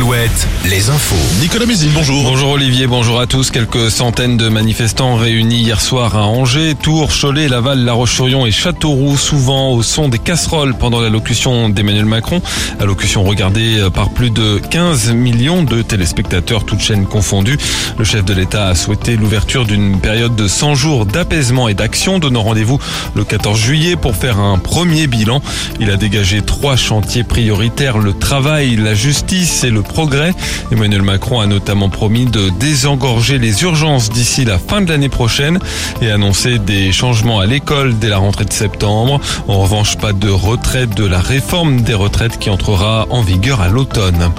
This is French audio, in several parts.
Mohamed, les infos. Nicolas Mézine, bonjour. Bonjour Olivier, bonjour à tous. Quelques centaines de manifestants réunis hier soir à Angers, Tours, Cholet, Laval, La Roche-sur-Yon et Châteauroux, souvent au son des casseroles pendant l'allocution d'Emmanuel Macron. Allocution regardée par plus de 15 millions de téléspectateurs, toutes chaînes confondues. Le chef de l'État a souhaité l'ouverture d'une période de 100 jours d'apaisement et d'action, donnant rendez-vous le 14 juillet pour faire un premier bilan. Il a dégagé trois chantiers prioritaires, le travail, la justice et le progrès. Emmanuel Macron a notamment promis de désengorger les urgences d'ici la fin de l'année prochaine et annoncé des changements à l'école dès la rentrée de septembre. En revanche, pas de retraite de la réforme des retraites qui entrera en vigueur à l'automne.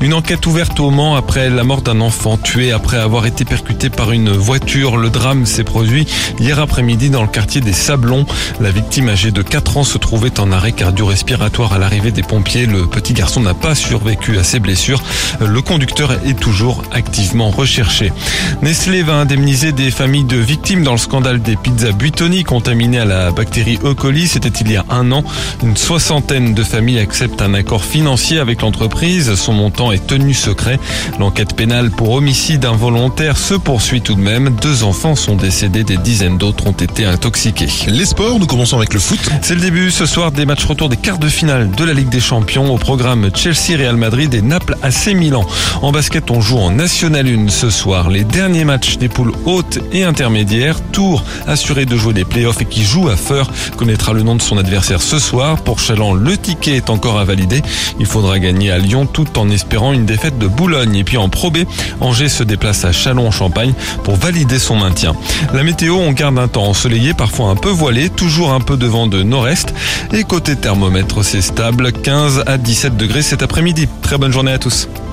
Une enquête ouverte au Mans après la mort d'un enfant tué après avoir été percuté par une voiture. Le drame s'est produit hier après-midi dans le quartier des Sablons. La victime âgée de 4 ans se trouvait en arrêt cardio-respiratoire à l'arrivée des pompiers. Le petit garçon n'a pas survécu à ses blessures. Le conducteur est toujours activement recherché. Nestlé va indemniser des familles de victimes dans le scandale des pizzas Buitoni contaminées à la bactérie E. coli. C'était il y a un an. Une soixantaine de familles acceptent un accord financier avec l'entreprise. Son montant est tenu secret. L'enquête pénale pour homicide involontaire se poursuit tout de même. Deux enfants sont décédés, des dizaines d'autres ont été intoxiqués. Les sports, nous commençons avec le foot. C'est le début ce soir des matchs retour des quarts de finale de la Ligue des Champions au programme Chelsea, Real Madrid et Naples AC Milan. En basket, on joue en National 1 ce soir. Les derniers matchs des poules hautes et intermédiaires. Tours assuré de jouer les playoffs et qui joue à Feur connaîtra le nom de son adversaire ce soir. Pour Chaland, le ticket est encore à valider. Il faudra gagner à Lyon tout en espérant une défaite de Boulogne. Et puis en Pro B, Angers se déplace à Chalon-en-Champagne pour valider son maintien. La météo, on garde un temps ensoleillé, parfois un peu voilé, toujours un peu de vent de nord-est. Et côté thermomètre, c'est stable, 15 à 17 degrés cet après-midi. Très bonne journée à tous. Santos.